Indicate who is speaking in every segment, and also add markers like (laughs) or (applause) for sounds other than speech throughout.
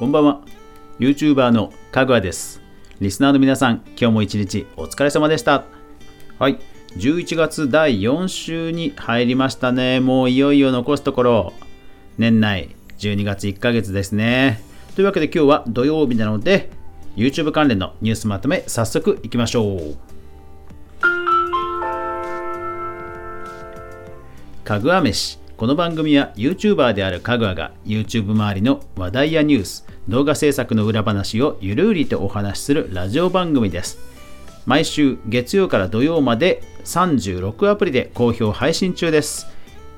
Speaker 1: こんばんは。YouTuber のかぐわです。リスナーの皆さん今日も一日お疲れ様でした。はい。11月第4週に入りましたね。もういよいよ残すところ。年内12月1ヶ月ですね。というわけで今日は土曜日なので YouTube 関連のニュースまとめ早速いきましょう。かぐわ飯。この番組は YouTuber であるかぐわが YouTube 周りの話題やニュース動画制作の裏話をゆるりとお話しするラジオ番組です毎週月曜から土曜まで36アプリで好評配信中です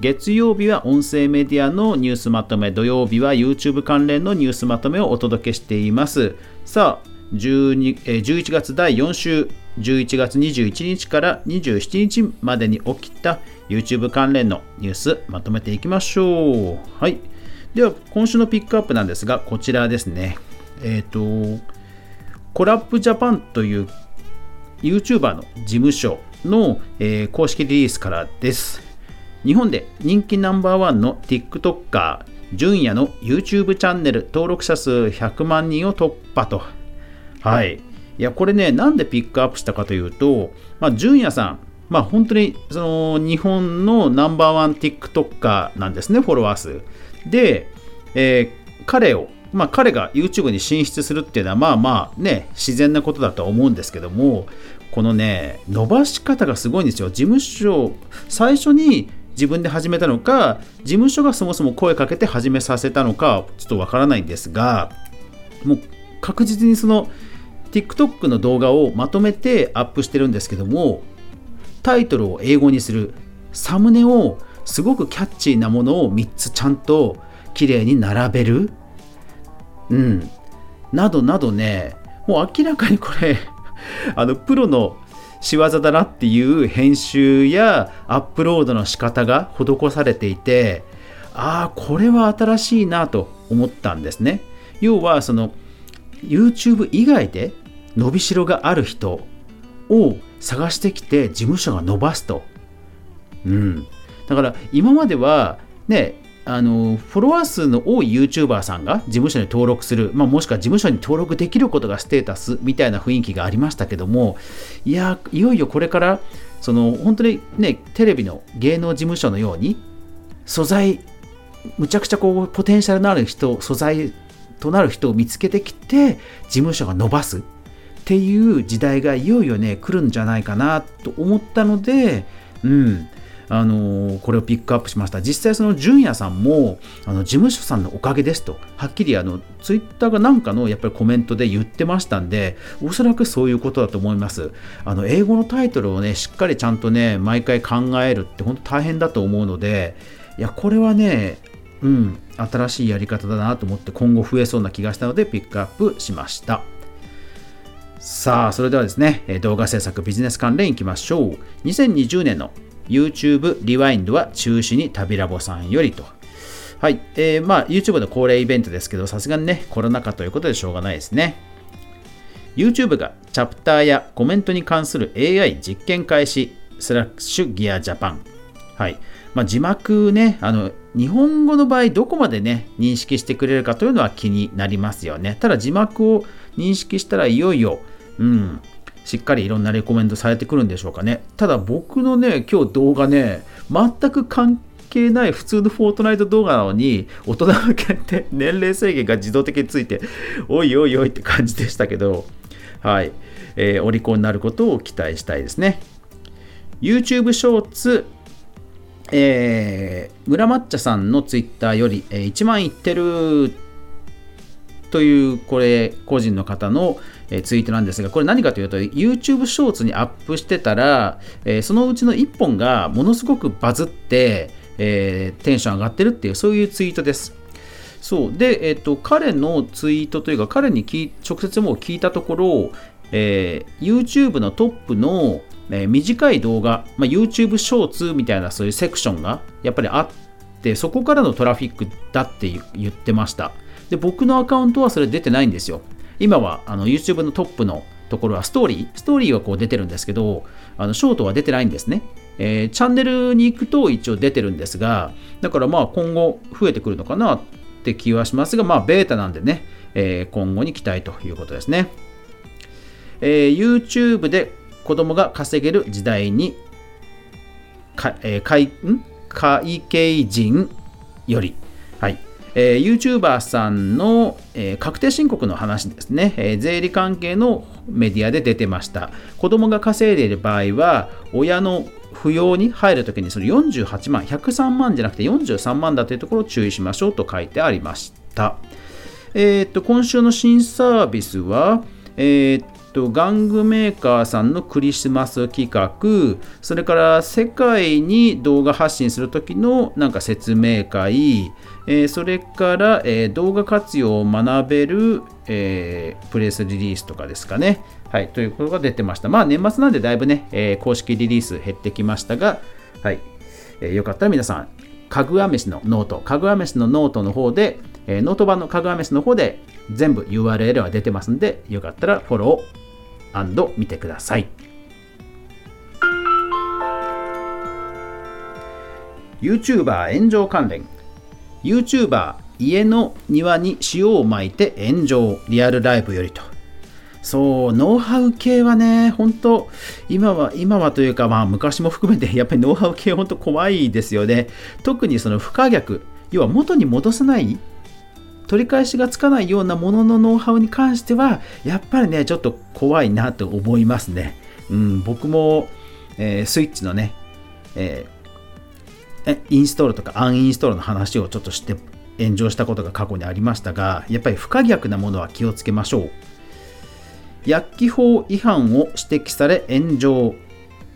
Speaker 1: 月曜日は音声メディアのニュースまとめ土曜日は YouTube 関連のニュースまとめをお届けしていますさあ12え11月第4週11月21日から27日までに起きた YouTube 関連のニュースまとめていきましょう。はい。では、今週のピックアップなんですが、こちらですね。えっ、ー、と、コラップジャパンという YouTuber の事務所の、えー、公式リリースからです。日本で人気ナンバーワンの TikToker、純也の YouTube チャンネル登録者数100万人を突破と。はい。いや、これね、なんでピックアップしたかというと、まあ、純也さん、まあ、本当にその日本のナンバーワン TikToker なんですね、フォロワー数。で、えー、彼を、まあ、彼が YouTube に進出するっていうのは、まあまあね、自然なことだとは思うんですけども、このね、伸ばし方がすごいんですよ。事務所、最初に自分で始めたのか、事務所がそもそも声かけて始めさせたのか、ちょっとわからないんですが、もう確実にその TikTok の動画をまとめてアップしてるんですけども、タイトルを英語にする、サムネをすごくキャッチーなものを3つちゃんと綺麗に並べる、うん、などなどね、もう明らかにこれ (laughs) あの、プロの仕業だなっていう編集やアップロードの仕方が施されていて、ああ、これは新しいなと思ったんですね。要は、その、YouTube 以外で伸びしろがある人を探してきて事務所が伸ばすと。うん。だから今まではね、あのフォロワー数の多い YouTuber さんが事務所に登録する、まあ、もしくは事務所に登録できることがステータスみたいな雰囲気がありましたけどもいやいよいよこれからその本当にねテレビの芸能事務所のように素材むちゃくちゃこうポテンシャルのある人素材となる人を見つけてきて事務所が伸ばすっていう時代がいよいよね来るんじゃないかなと思ったのでうん。あのこれをピックアップしました。実際その純也さんもあの事務所さんのおかげですと。はっきりあのツイッターがなんかのやっぱりコメントで言ってましたんでおそらくそういうことだと思います。あの英語のタイトルをねしっかりちゃんとね毎回考えるって本当大変だと思うのでいやこれはねうん新しいやり方だなと思って今後増えそうな気がしたのでピックアップしました。さあ、それではですね、動画制作ビジネス関連いきましょう。2020年の YouTube リワインドは中止に旅ラボさんよりと。はい。えー、まあ、YouTube の恒例イベントですけど、さすがにね、コロナ禍ということでしょうがないですね。YouTube がチャプターやコメントに関する AI 実験開始、スラッシュギアジャパン。はい。まあ、字幕ね、あの、日本語の場合、どこまでね、認識してくれるかというのは気になりますよね。ただ、字幕を認識したらいよいよ、うん、しっかりいろんなレコメンドされてくるんでしょうかね。ただ僕のね、今日動画ね、全く関係ない普通のフォートナイト動画なのに、大人向けって (laughs) 年齢制限が自動的について、おいおいおいって感じでしたけど、はい。えー、オリコンになることを期待したいですね。YouTube ショーツ、えー、村抹茶さんのツイッターより、えー、1万いってるというこれ個人の方のえツイートなんですがこれ何かというと YouTube ショーツにアップしてたらえそのうちの1本がものすごくバズって、えー、テンション上がってるっていうそういうツイートです。そう。で、えっ、と彼のツイートというか彼に直接もう聞いたところ、え、YouTube のトップの、え短い動画、まあ、YouTube ショーツみたいなそういうセクションがやっぱりあってそこからのトラフィックだって言ってました。で、僕のアカウントはそれ出てないんですよ。今はあの YouTube のトップのところはストーリー、ストーリーはこう出てるんですけど、あのショートは出てないんですね。えー、チャンネルに行くと一応出てるんですが、だからまあ今後増えてくるのかなって気はしますが、まあベータなんでね、えー、今後に期待ということですね。えー、YouTube で子供が稼げる時代にか、えー、会ん？会計人より、はいえー、YouTuber さんの、えー、確定申告の話ですね、えー、税理関係のメディアで出てました。子供が稼いでいる場合は親の扶養に入るときにその48万103万じゃなくて43万だというところを注意しましょうと書いてありました。えー、っと今週の新サービスはえー、っと玩具メーカーさんのクリスマス企画それから世界に動画発信する時のなんか説明会、えー、それから、えー、動画活用を学べる、えー、プレスリリースとかですかね。はいということが出てました。まあ年末なんでだいぶね、え公式リリース減ってきましたがはい、えよかったら皆さんかぐわ飯のノートかぐわ飯のノートの方で、えノート版のかぐわ飯の方で全部 URL は出てますんでよかったらフォロー見てください。YouTuber 炎上関連。YouTuber 家の庭に塩をまいて炎上リアルライブよりと。そうノウハウ系はね本当今は今はというかまあ昔も含めて (laughs) やっぱりノウハウ系本当怖いですよね。特にその不可逆。要は元に戻さない取り返しがつかないようなもののノウハウに関してはやっぱりねちょっと怖いなと思いますね。うん、僕も、えー、スイッチのね、えー、インストールとかアンインストールの話をちょっとして炎上したことが過去にありましたがやっぱり不可逆なものは気をつけましょう。薬機法違反を指摘され炎上、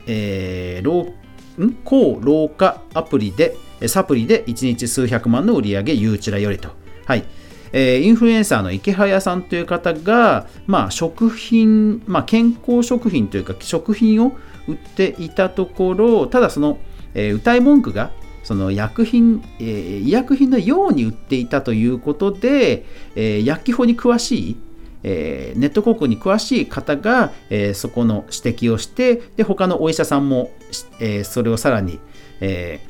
Speaker 1: えー、ん？高老化アプリでサプリで1日数百万の売り上げゆうちらよりと。はい。えー、インフルエンサーの池早さんという方が、まあ、食品、まあ、健康食品というか食品を売っていたところただその、えー、歌い文句がその薬品、えー、医薬品のように売っていたということで、えー、薬機法に詳しい、えー、ネット広告に詳しい方が、え、そこの指摘をしてで他のお医者さんも、え、それをさらに、え、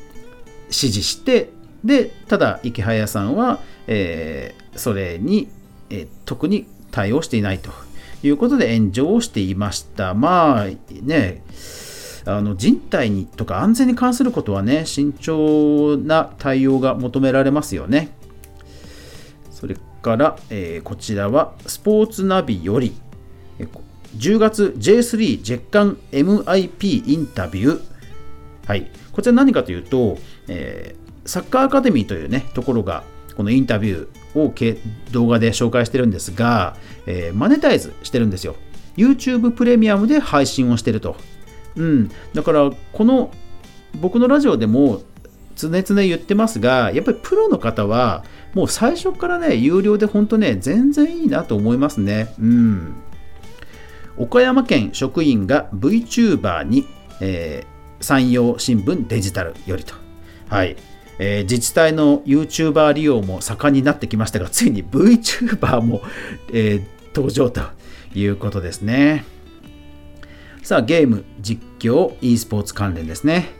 Speaker 1: 指示してでただ池早さんは、えー、それに、えー、特に対応していないということで炎上をしていました。まあねあの人体にとか安全に関することはね慎重な対応が求められますよね。それから、えー、こちらはスポーツナビより10月 J3 月間 MIP インタビュー。はい。こちら何かというと、えーサッカーアカデミーというねところがこのインタビューを動画で紹介してるんですが、えー、マネタイズしてるんですよ。YouTube プレミアムで配信をしてると。うん。だからこの僕のラジオでも常々言ってますがやっぱりプロの方はもう最初からね有料で本当ね全然いいなと思いますね。うん。岡山県職員が VTuber に、えー、山陽新聞デジタルよりと。はい。えー、自治体の YouTuber 利用も盛んになってきましたが、ついに VTuber も、えー、登場ということですね。さあ、ゲーム、実況、e スポーツ関連ですね。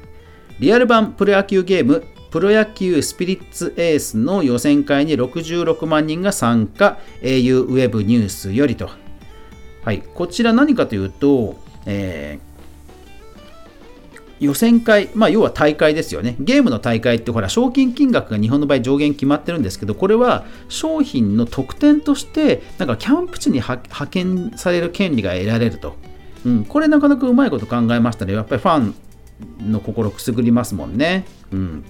Speaker 1: リアル版プロ野球ゲーム、プロ野球スピリッツエースの予選会に66万人が参加、au ウェブニュースよりと。はい、こちら何かというと、えー予選会、まあ、要は大会ですよね。ゲームの大会ってほら、賞金金額が日本の場合上限決まってるんですけど、これは商品の特典として、なんかキャンプ地に派遣される権利が得られると。うん、これなかなかうまいこと考えましたね。やっぱりファンの心くすぐりますもんね。うん。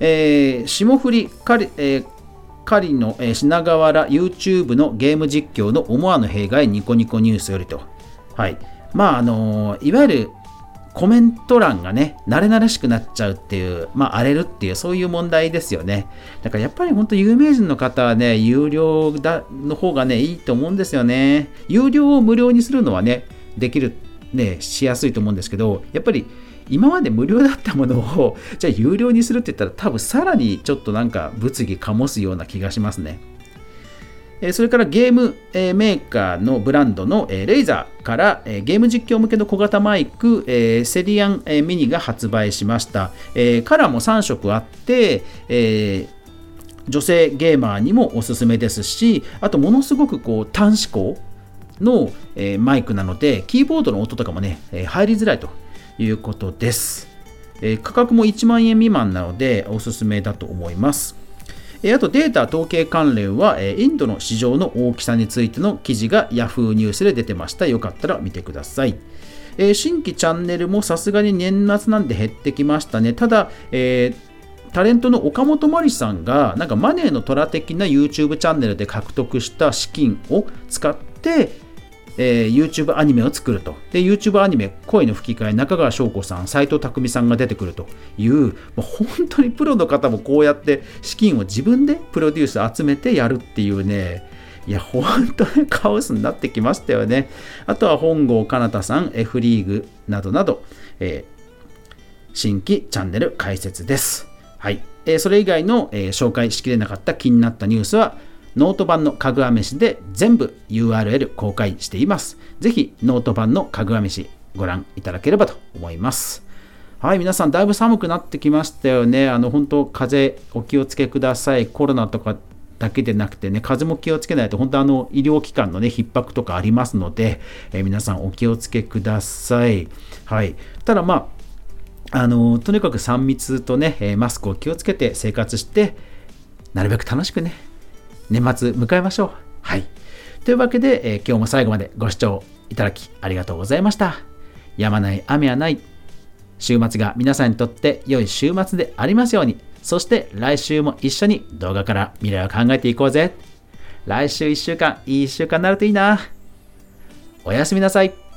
Speaker 1: えー、霜降りカリ、えーカリの、えー、品川原 YouTube のゲーム実況の思わぬ弊害ニコニコニュースよりと。はい。まあ、あのー、いわゆるコメント欄がね、慣れ慣れしくなっちゃうっていう、まあ、荒れるっていう、そういう問題ですよね。だからやっぱり本当有名人の方はね、有料だの方がね、いいと思うんですよね。有料を無料にするのはね、できる、ね、しやすいと思うんですけど、やっぱり今まで無料だったものを、じゃあ有料にするって言ったら、多分さらにちょっとなんか物議醸すような気がしますね。それからゲームメーカーのブランドのレイザーからゲーム実況向けの小型マイクセリアンミニが発売しました。カラーも3色あって、女性ゲーマーにもおすすめですしあとものすごくこう短指向の、マイクなのでキーボードの音とかもね、入りづらいということです、価格も1万円未満なのでおすすめだと思いますあとデータ統計関連はインドの市場の大きさについての記事が Yahoo ニュースで出てました。よかったら見てください。新規チャンネルもさすがに年末なんで減ってきましたね。ただ、えータレントの岡本真理さんがなんかマネーの虎的な YouTube チャンネルで獲得した資金を使って、えー、YouTube アニメを作ると。で、YouTube アニメ、声の吹き替え、中川翔子さん、斎藤工さんが出てくるという、もう本当にプロの方もこうやって資金を自分でプロデュース集めてやるっていうね、いや、本当にカオスになってきましたよね。あとは本郷奏太さん、F リーグなどなど、えー、新規チャンネル開設です。はい。えー、それ以外の、えー、紹介しきれなかった気になったニュースは、ノート版のかぐわ飯で全部 URL 公開しています。ぜひノート版のかぐわ飯ご覧いただければと思います。はい、皆さんだいぶ寒くなってきましたよね。あの、本当風邪お気をつけください。コロナとかだけでなくてね、風邪も気をつけないと、本当あの、医療機関のね、逼迫とかありますので、えー、皆さんお気をつけください。はい。ただまあ、あのとにかく3密とね、マスクを気をつけて生活して、なるべく楽しくね、年末迎えましょう。はい。というわけで、えー、今日も最後までご視聴いただきありがとうございました。やまない雨はない。週末が皆さんにとって良い週末でありますように。そして来週も一緒に動画から未来を考えていこうぜ。来週1週間、いい1週間になるといいな。おやすみなさい。